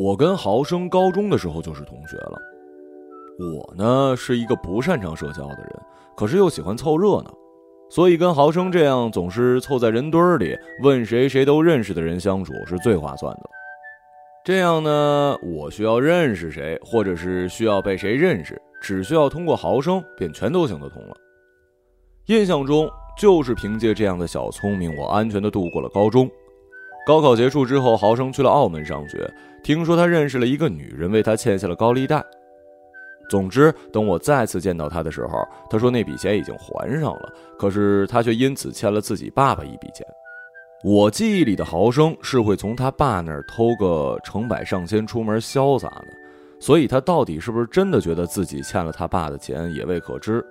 我跟豪生高中的时候就是同学了。我呢是一个不擅长社交的人，可是又喜欢凑热闹，所以跟豪生这样总是凑在人堆里问谁谁都认识的人相处是最划算的。这样呢，我需要认识谁，或者是需要被谁认识，只需要通过豪生便全都行得通了。印象中就是凭借这样的小聪明，我安全的度过了高中。高考结束之后，豪生去了澳门上学，听说他认识了一个女人，为他欠下了高利贷。总之，等我再次见到他的时候，他说那笔钱已经还上了，可是他却因此欠了自己爸爸一笔钱。我记忆里的豪生是会从他爸那儿偷个成百上千出门潇洒的，所以他到底是不是真的觉得自己欠了他爸的钱也未可知。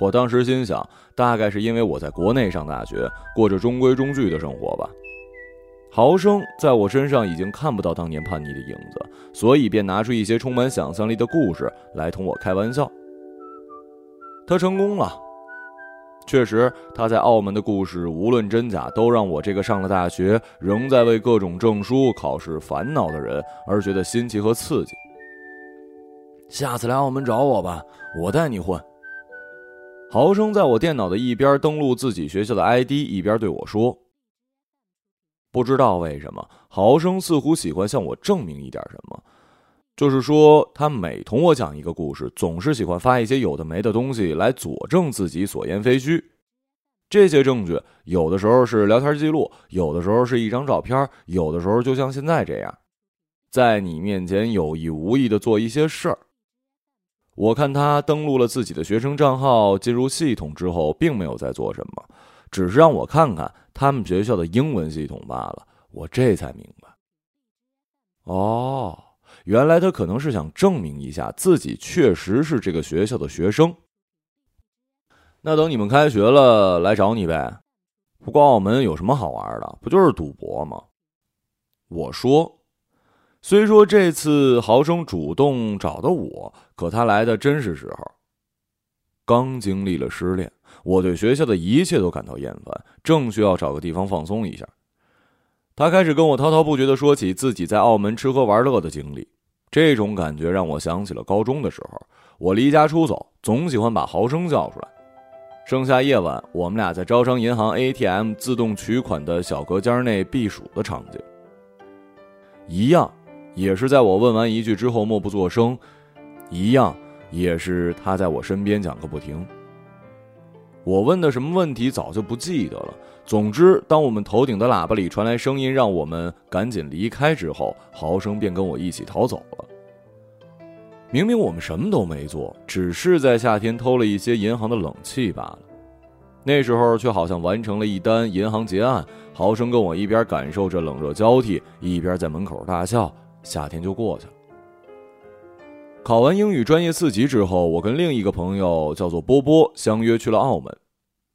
我当时心想，大概是因为我在国内上大学，过着中规中矩的生活吧。豪生在我身上已经看不到当年叛逆的影子，所以便拿出一些充满想象力的故事来同我开玩笑。他成功了。确实，他在澳门的故事无论真假，都让我这个上了大学仍在为各种证书考试烦恼的人而觉得新奇和刺激。下次来澳门找我吧，我带你混。豪生在我电脑的一边登录自己学校的 ID，一边对我说：“不知道为什么，豪生似乎喜欢向我证明一点什么。”就是说，他每同我讲一个故事，总是喜欢发一些有的没的东西来佐证自己所言非虚。这些证据有的时候是聊天记录，有的时候是一张照片，有的时候就像现在这样，在你面前有意无意的做一些事儿。我看他登录了自己的学生账号，进入系统之后，并没有在做什么，只是让我看看他们学校的英文系统罢了。我这才明白，哦。原来他可能是想证明一下自己确实是这个学校的学生。那等你们开学了来找你呗。不过澳门有什么好玩的？不就是赌博吗？我说，虽说这次豪生主动找的我，可他来的真是时候。刚经历了失恋，我对学校的一切都感到厌烦，正需要找个地方放松一下。他开始跟我滔滔不绝地说起自己在澳门吃喝玩乐的经历，这种感觉让我想起了高中的时候，我离家出走，总喜欢把豪生叫出来。盛夏夜晚，我们俩在招商银行 ATM 自动取款的小隔间内避暑的场景，一样，也是在我问完一句之后默不作声，一样，也是他在我身边讲个不停。我问的什么问题早就不记得了。总之，当我们头顶的喇叭里传来声音，让我们赶紧离开之后，豪生便跟我一起逃走了。明明我们什么都没做，只是在夏天偷了一些银行的冷气罢了。那时候却好像完成了一单银行结案。豪生跟我一边感受着冷热交替，一边在门口大笑。夏天就过去了。考完英语专业四级之后，我跟另一个朋友叫做波波相约去了澳门。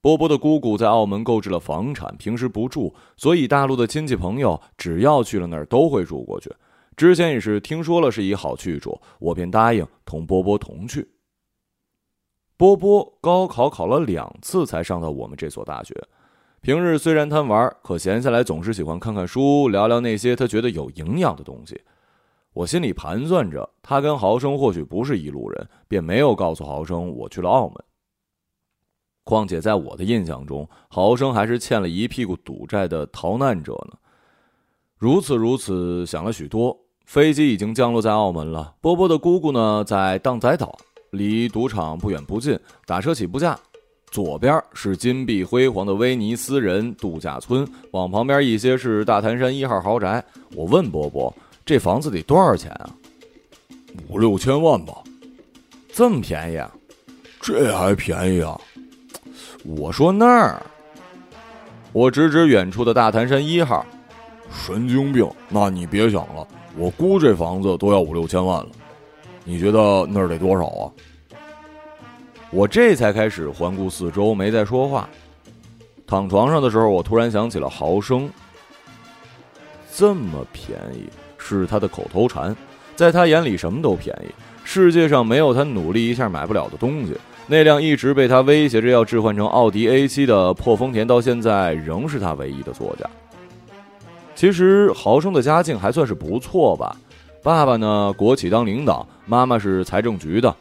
波波的姑姑在澳门购置了房产，平时不住，所以大陆的亲戚朋友只要去了那儿都会住过去。之前也是听说了是一好去处，我便答应同波波同去。波波高考考了两次才上到我们这所大学，平日虽然贪玩，可闲下来总是喜欢看看书，聊聊那些他觉得有营养的东西。我心里盘算着，他跟豪生或许不是一路人，便没有告诉豪生我去了澳门。况且，在我的印象中，豪生还是欠了一屁股赌债的逃难者呢。如此如此，想了许多。飞机已经降落在澳门了。波波的姑姑呢，在荡仔岛，离赌场不远不近，打车起步价。左边是金碧辉煌的威尼斯人度假村，往旁边一些是大潭山一号豪宅。我问波波：“这房子得多少钱啊？”五六千万吧。这么便宜？啊？这还便宜啊？我说那儿，我指指远处的大潭山一号。神经病！那你别想了，我估这房子都要五六千万了。你觉得那儿得多少啊？我这才开始环顾四周，没再说话。躺床上的时候，我突然想起了豪生。这么便宜是他的口头禅，在他眼里什么都便宜，世界上没有他努力一下买不了的东西。那辆一直被他威胁着要置换成奥迪 A7 的破丰田，到现在仍是他唯一的座驾。其实豪生的家境还算是不错吧，爸爸呢，国企当领导，妈妈是财政局的。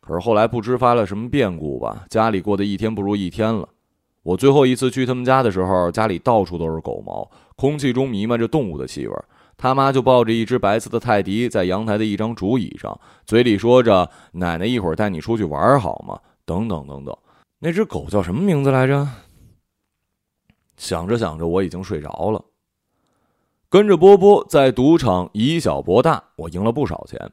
可是后来不知发了什么变故吧，家里过得一天不如一天了。我最后一次去他们家的时候，家里到处都是狗毛，空气中弥漫着动物的气味。他妈就抱着一只白色的泰迪，在阳台的一张竹椅上，嘴里说着：“奶奶一会儿带你出去玩好吗？”等等等等。那只狗叫什么名字来着？想着想着，我已经睡着了。跟着波波在赌场以小博大，我赢了不少钱。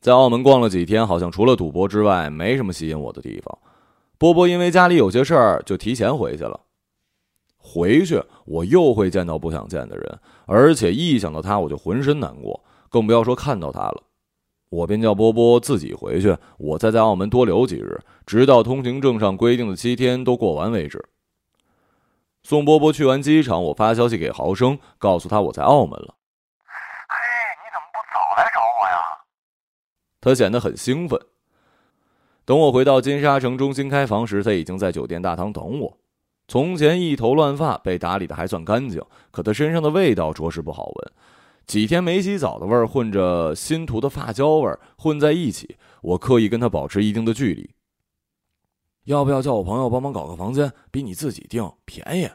在澳门逛了几天，好像除了赌博之外，没什么吸引我的地方。波波因为家里有些事儿，就提前回去了。回去我又会见到不想见的人，而且一想到他，我就浑身难过，更不要说看到他了。我便叫波波自己回去，我再在澳门多留几日，直到通行证上规定的七天都过完为止。送波波去完机场，我发消息给豪生，告诉他我在澳门了。嘿，你怎么不早来找我呀？他显得很兴奋。等我回到金沙城中心开房时，他已经在酒店大堂等我。从前一头乱发，被打理的还算干净，可他身上的味道着实不好闻。几天没洗澡的味儿，混着新涂的发胶味儿混在一起。我刻意跟他保持一定的距离。要不要叫我朋友帮忙搞个房间？比你自己订便宜。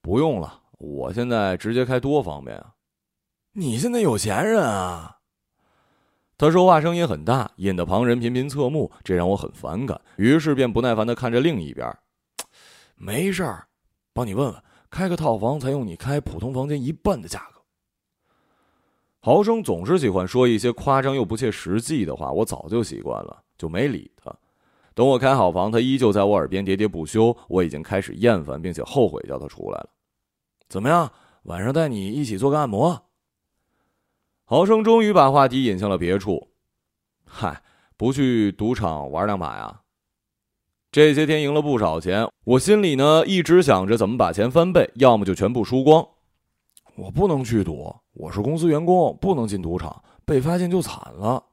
不用了，我现在直接开多方便啊！你现在有钱人啊！他说话声音很大，引得旁人频频侧目，这让我很反感。于是便不耐烦的看着另一边。没事儿，帮你问问，开个套房才用你开普通房间一半的价格。豪生总是喜欢说一些夸张又不切实际的话，我早就习惯了，就没理他。等我开好房，他依旧在我耳边喋喋不休，我已经开始厌烦并且后悔叫他出来了。怎么样，晚上带你一起做个按摩？豪生终于把话题引向了别处。嗨，不去赌场玩两把呀？这些天赢了不少钱，我心里呢一直想着怎么把钱翻倍，要么就全部输光。我不能去赌，我是公司员工，不能进赌场，被发现就惨了。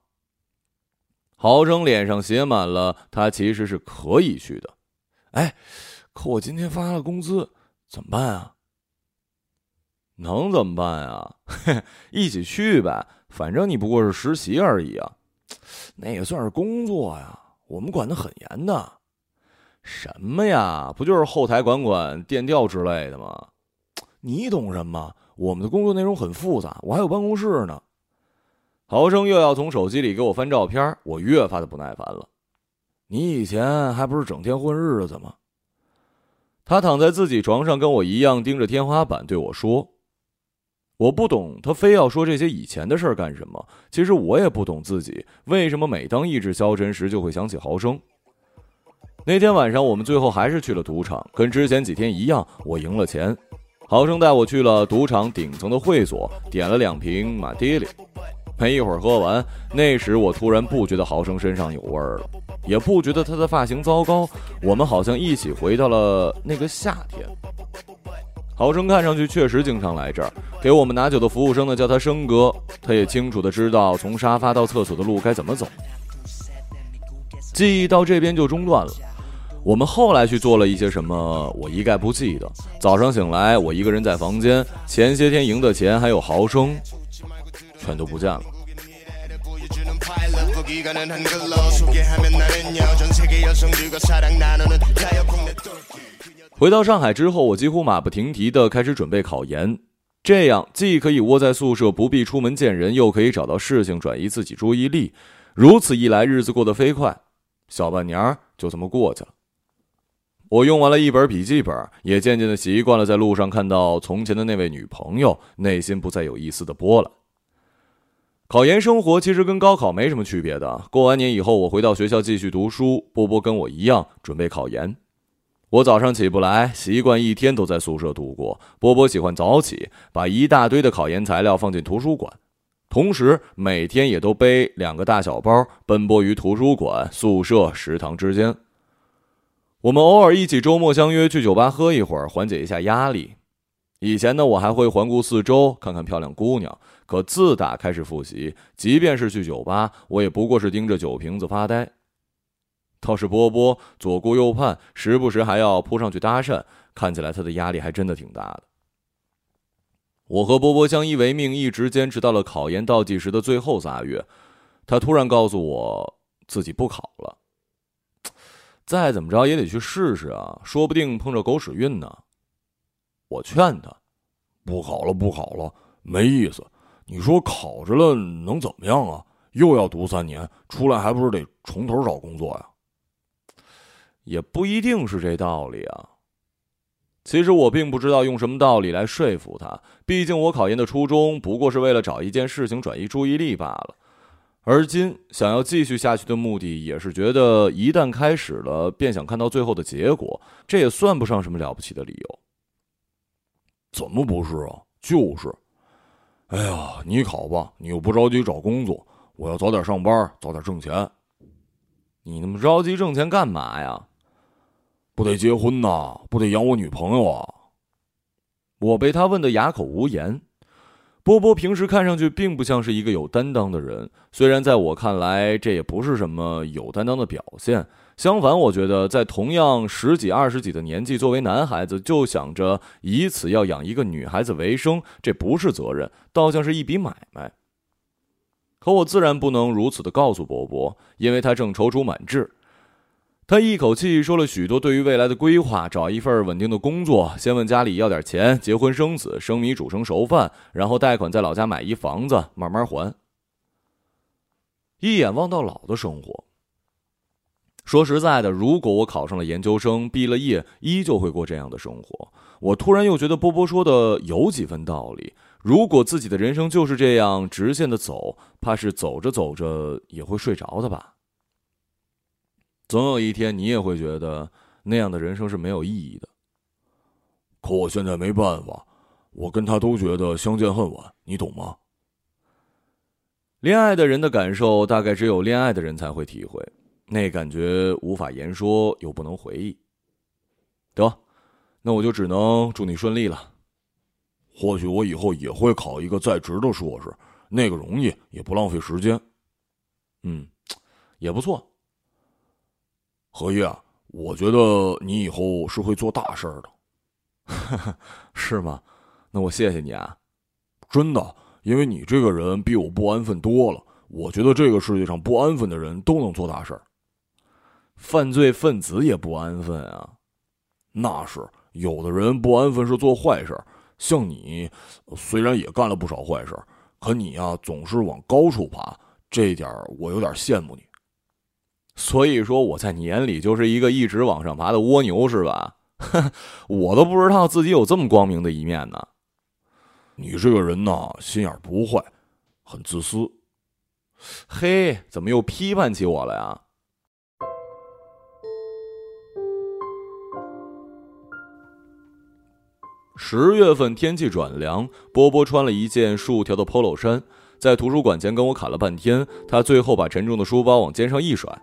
豪生脸上写满了他其实是可以去的。哎，可我今天发了工资，怎么办啊？能怎么办啊？一起去呗，反正你不过是实习而已啊。那也算是工作呀，我们管得很严的。什么呀？不就是后台管管电调之类的吗？你懂什么？我们的工作内容很复杂，我还有办公室呢。豪生又要从手机里给我翻照片，我越发的不耐烦了。你以前还不是整天混日子吗？他躺在自己床上，跟我一样盯着天花板对我说。我不懂他非要说这些以前的事儿干什么。其实我也不懂自己为什么每当意志消沉时就会想起豪生。那天晚上我们最后还是去了赌场，跟之前几天一样，我赢了钱。豪生带我去了赌场顶层的会所，点了两瓶马爹利。没一会儿喝完，那时我突然不觉得豪生身上有味儿了，也不觉得他的发型糟糕。我们好像一起回到了那个夏天。豪生看上去确实经常来这儿，给我们拿酒的服务生呢叫他生哥，他也清楚的知道从沙发到厕所的路该怎么走。记忆到这边就中断了。我们后来去做了一些什么，我一概不记得。早上醒来，我一个人在房间，前些天赢的钱还有豪生，全都不见了。回到上海之后，我几乎马不停蹄地开始准备考研，这样既可以窝在宿舍不必出门见人，又可以找到事情转移自己注意力。如此一来，日子过得飞快，小半年就这么过去了。我用完了一本笔记本，也渐渐的习惯了在路上看到从前的那位女朋友，内心不再有一丝的波澜。考研生活其实跟高考没什么区别的。过完年以后，我回到学校继续读书，波波跟我一样准备考研。我早上起不来，习惯一天都在宿舍度过。波波喜欢早起，把一大堆的考研材料放进图书馆，同时每天也都背两个大小包，奔波于图书馆、宿舍、食堂之间。我们偶尔一起周末相约去酒吧喝一会儿，缓解一下压力。以前呢，我还会环顾四周，看看漂亮姑娘。可自打开始复习，即便是去酒吧，我也不过是盯着酒瓶子发呆。倒是波波左顾右盼，时不时还要扑上去搭讪，看起来他的压力还真的挺大的。我和波波相依为命，一直坚持到了考研倒计时的最后仨月。他突然告诉我自己不考了。再怎么着也得去试试啊，说不定碰着狗屎运呢。我劝他，不考了，不考了，没意思。你说考着了能怎么样啊？又要读三年，出来还不是得从头找工作呀？也不一定是这道理啊。其实我并不知道用什么道理来说服他，毕竟我考研的初衷不过是为了找一件事情转移注意力罢了。而今想要继续下去的目的，也是觉得一旦开始了，便想看到最后的结果。这也算不上什么了不起的理由。怎么不是啊？就是。哎呀，你考吧，你又不着急找工作，我要早点上班，早点挣钱。你那么着急挣钱干嘛呀？不得结婚呐，不得养我女朋友啊！我被他问得哑口无言。波波平时看上去并不像是一个有担当的人，虽然在我看来这也不是什么有担当的表现。相反，我觉得在同样十几、二十几的年纪，作为男孩子就想着以此要养一个女孩子为生，这不是责任，倒像是一笔买卖。可我自然不能如此的告诉波波，因为他正踌躇满志。他一口气说了许多对于未来的规划：找一份稳定的工作，先问家里要点钱，结婚生子，生米煮成熟饭，然后贷款在老家买一房子，慢慢还。一眼望到老的生活。说实在的，如果我考上了研究生，毕了业，依旧会过这样的生活。我突然又觉得波波说的有几分道理。如果自己的人生就是这样直线的走，怕是走着走着也会睡着的吧。总有一天，你也会觉得那样的人生是没有意义的。可我现在没办法，我跟他都觉得相见恨晚，你懂吗？恋爱的人的感受，大概只有恋爱的人才会体会，那感觉无法言说，又不能回忆。得，那我就只能祝你顺利了。或许我以后也会考一个在职的硕士，那个容易，也不浪费时间。嗯，也不错。何一啊，我觉得你以后是会做大事儿的，是吗？那我谢谢你啊，真的，因为你这个人比我不安分多了。我觉得这个世界上不安分的人都能做大事儿，犯罪分子也不安分啊。那是有的人不安分是做坏事，像你，虽然也干了不少坏事，可你呀总是往高处爬，这点我有点羡慕你。所以说我在你眼里就是一个一直往上爬的蜗牛是吧？我都不知道自己有这么光明的一面呢。你这个人呐，心眼不坏，很自私。嘿，怎么又批判起我了呀？十月份天气转凉，波波穿了一件竖条的 polo 衫，在图书馆前跟我侃了半天，他最后把沉重的书包往肩上一甩。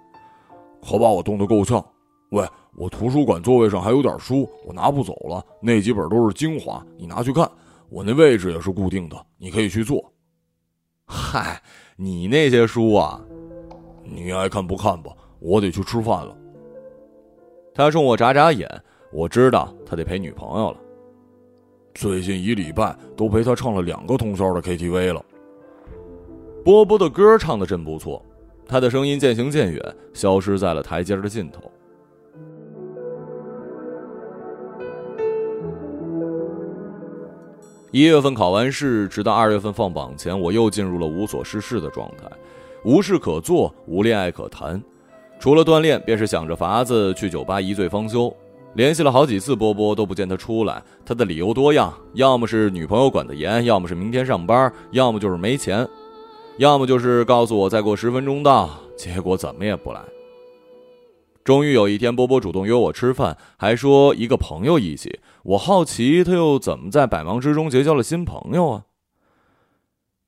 可把我冻得够呛。喂，我图书馆座位上还有点书，我拿不走了。那几本都是精华，你拿去看。我那位置也是固定的，你可以去坐。嗨，你那些书啊，你爱看不看吧。我得去吃饭了。他冲我眨眨眼，我知道他得陪女朋友了。最近一礼拜都陪他唱了两个通宵的 KTV 了。波波的歌唱的真不错。他的声音渐行渐远，消失在了台阶的尽头。一月份考完试，直到二月份放榜前，我又进入了无所事事的状态，无事可做，无恋爱可谈，除了锻炼，便是想着法子去酒吧一醉方休。联系了好几次波波，都不见他出来。他的理由多样，要么是女朋友管得严，要么是明天上班，要么就是没钱。要么就是告诉我再过十分钟到，结果怎么也不来。终于有一天，波波主动约我吃饭，还说一个朋友一起。我好奇他又怎么在百忙之中结交了新朋友啊？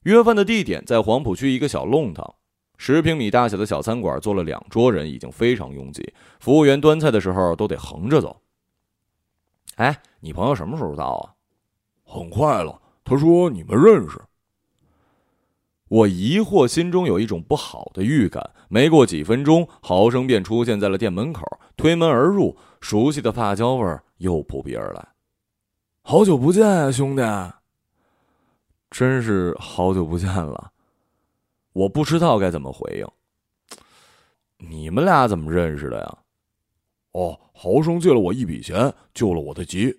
约饭的地点在黄浦区一个小弄堂，十平米大小的小餐馆，坐了两桌人，已经非常拥挤。服务员端菜的时候都得横着走。哎，你朋友什么时候到啊？很快了，他说你们认识。我疑惑，心中有一种不好的预感。没过几分钟，豪生便出现在了店门口，推门而入，熟悉的发胶味又扑鼻而来。好久不见啊，兄弟！真是好久不见了。我不知道该怎么回应。你们俩怎么认识的呀？哦，豪生借了我一笔钱，救了我的急。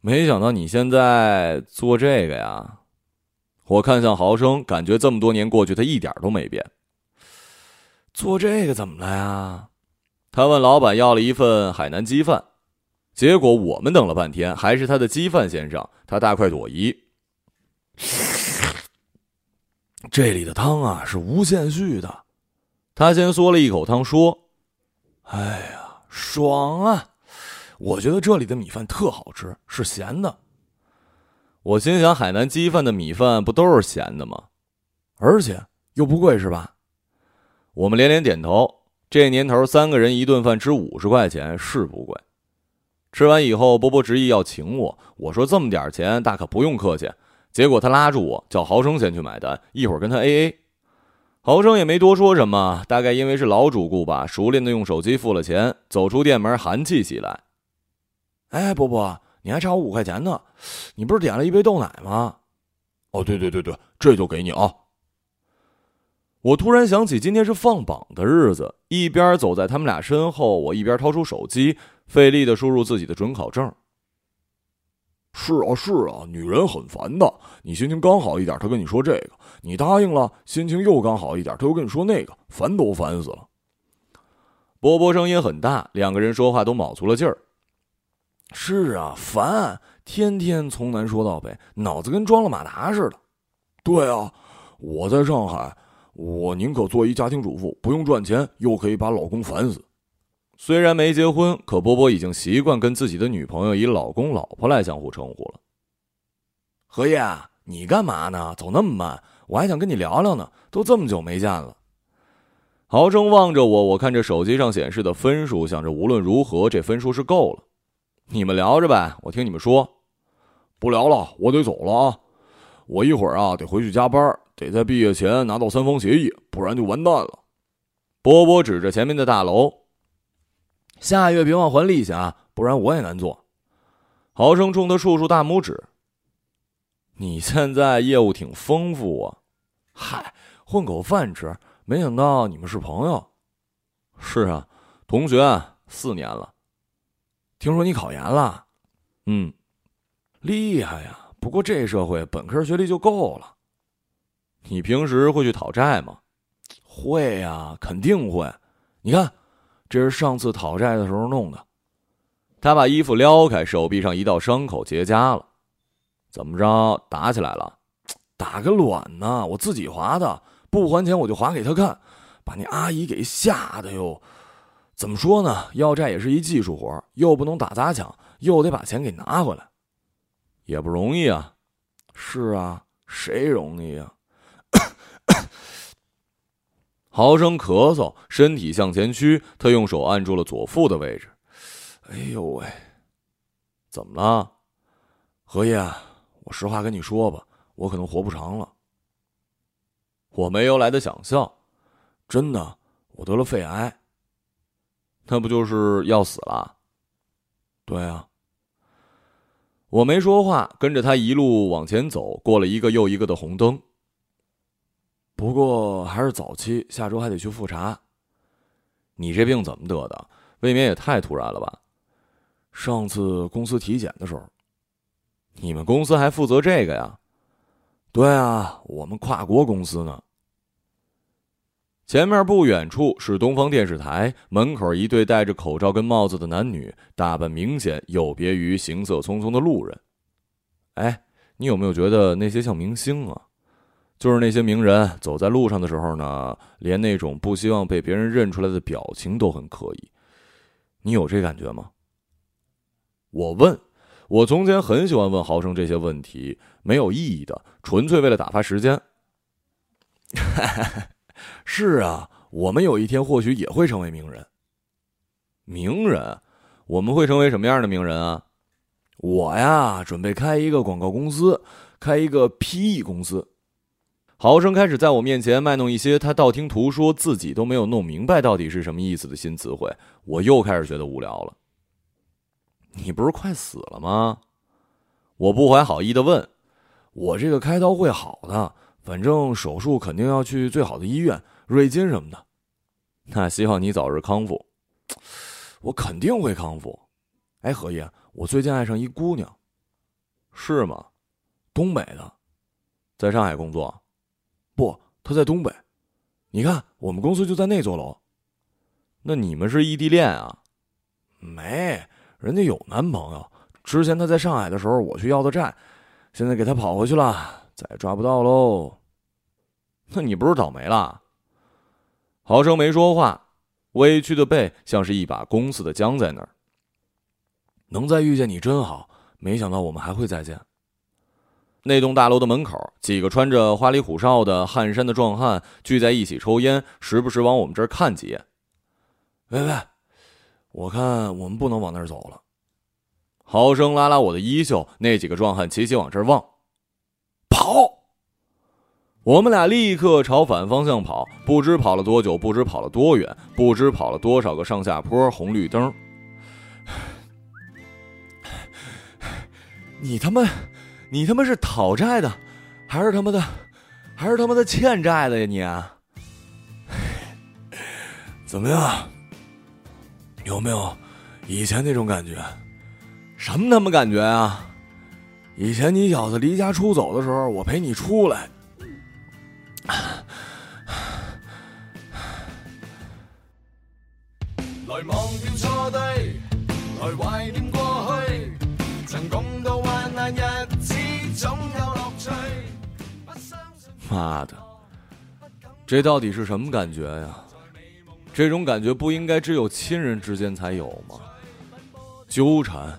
没想到你现在做这个呀？我看向豪生，感觉这么多年过去，他一点都没变。做这个怎么了呀？他问老板要了一份海南鸡饭，结果我们等了半天，还是他的鸡饭先生。他大快朵颐。这里的汤啊是无限续的。他先嗦了一口汤，说：“哎呀，爽啊！我觉得这里的米饭特好吃，是咸的。”我心想，海南鸡饭的米饭不都是咸的吗？而且又不贵，是吧？我们连连点头。这年头，三个人一顿饭吃五十块钱是不贵。吃完以后，波波执意要请我，我说这么点钱，大可不用客气。结果他拉住我，叫豪生先去买单，一会儿跟他 A A。豪生也没多说什么，大概因为是老主顾吧，熟练的用手机付了钱，走出店门，寒气袭来。哎，波波，你还差我五块钱呢，你不是点了一杯豆奶吗？哦，对对对对，这就给你啊。我突然想起今天是放榜的日子，一边走在他们俩身后，我一边掏出手机，费力的输入自己的准考证。是啊，是啊，女人很烦的。你心情刚好一点，她跟你说这个；你答应了，心情又刚好一点，她又跟你说那个，烦都烦死了。波波声音很大，两个人说话都卯足了劲儿。是啊，烦，天天从南说到北，脑子跟装了马达似的。对啊，我在上海，我宁可做一家庭主妇，不用赚钱，又可以把老公烦死。虽然没结婚，可波波已经习惯跟自己的女朋友以老公、老婆来相互称呼了。何叶，你干嘛呢？走那么慢，我还想跟你聊聊呢。都这么久没见了。豪生望着我，我看着手机上显示的分数，想着无论如何，这分数是够了。你们聊着呗，我听你们说。不聊了，我得走了啊！我一会儿啊得回去加班，得在毕业前拿到三方协议，不然就完蛋了。波波指着前面的大楼。下月别忘还利息啊，不然我也难做。豪生冲他竖竖大拇指。你现在业务挺丰富啊，嗨，混口饭吃。没想到你们是朋友。是啊，同学四年了。听说你考研了？嗯，厉害呀。不过这社会本科学历就够了。你平时会去讨债吗？会呀，肯定会。你看。这是上次讨债的时候弄的。他把衣服撩开，手臂上一道伤口结痂了。怎么着？打起来了？打个卵呢！我自己划的，不还钱我就划给他看，把那阿姨给吓得哟。怎么说呢？要债也是一技术活，又不能打砸抢，又得把钱给拿回来，也不容易啊。是啊，谁容易啊？豪生咳嗽，身体向前屈，他用手按住了左腹的位置。哎呦喂，怎么了，何叶？我实话跟你说吧，我可能活不长了。我没由来的想笑，真的，我得了肺癌。那不就是要死了？对啊。我没说话，跟着他一路往前走，过了一个又一个的红灯。不过还是早期，下周还得去复查。你这病怎么得的？未免也太突然了吧？上次公司体检的时候，你们公司还负责这个呀？对啊，我们跨国公司呢。前面不远处是东方电视台，门口一对戴着口罩跟帽子的男女，打扮明显有别于行色匆匆的路人。哎，你有没有觉得那些像明星啊？就是那些名人走在路上的时候呢，连那种不希望被别人认出来的表情都很刻意。你有这感觉吗？我问，我从前很喜欢问豪生这些问题，没有意义的，纯粹为了打发时间。是啊，我们有一天或许也会成为名人。名人，我们会成为什么样的名人啊？我呀，准备开一个广告公司，开一个 PE 公司。豪生开始在我面前卖弄一些他道听途说、自己都没有弄明白到底是什么意思的新词汇，我又开始觉得无聊了。你不是快死了吗？我不怀好意的问。我这个开刀会好的，反正手术肯定要去最好的医院，瑞金什么的。那希望你早日康复。我肯定会康复。哎，何爷，我最近爱上一姑娘。是吗？东北的，在上海工作。不，她在东北。你看，我们公司就在那座楼。那你们是异地恋啊？没，人家有男朋友。之前她在上海的时候，我去要的债，现在给她跑回去了，再抓不到喽。那你不是倒霉了？郝生没说话，委屈的背像是一把弓似的僵在那儿。能再遇见你真好，没想到我们还会再见。那栋大楼的门口，几个穿着花里胡哨的汗衫的壮汉聚在一起抽烟，时不时往我们这儿看几眼。喂喂，我看我们不能往那儿走了。郝生拉拉我的衣袖，那几个壮汉齐齐往这儿望，跑。我们俩立刻朝反方向跑，不知跑了多久，不知跑了多远，不知跑了多少个上下坡、红绿灯。你他妈！你他妈是讨债的，还是他妈的，还是他妈的欠债的呀你？怎么样？有没有以前那种感觉？什么他妈感觉啊？以前你小子离家出走的时候，我陪你出来。来忘掉错对，来怀念过去，曾共度患难日子。妈的，这到底是什么感觉呀？这种感觉不应该只有亲人之间才有吗？纠缠，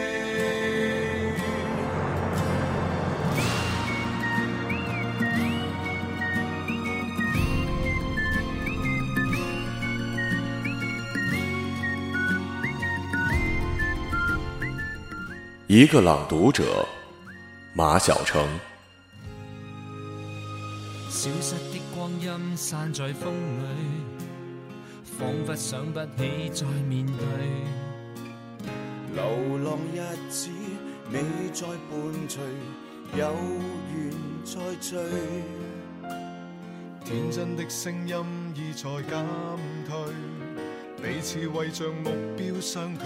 一个朗读者，马晓成。消失的光阴散在风里，仿佛想不起再面对。流浪日子你再伴随，有缘再聚。天真的声音已在减退，彼此为着目标相距。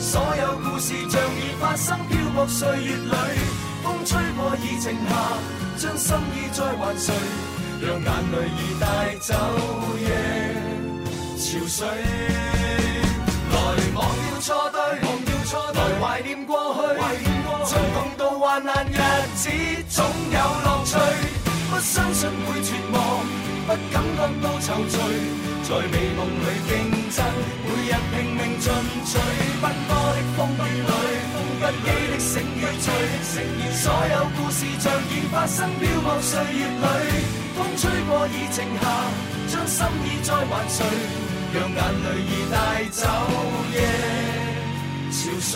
所有故事像已发生，漂泊岁月里，风吹过已静下，将心意再还谁？让眼泪已带走夜潮水。来忘掉错对，来怀念过去，曾共度患难日子，总有乐趣。不相信会绝望，不感觉到踌躇，在美梦里竞争，每日拼命进取奔波的风雨里不羁的。醒与醉，所有故事像已发生，飘泊岁月里，风吹过已静下，将心意再还谁？让眼泪已带走夜潮水。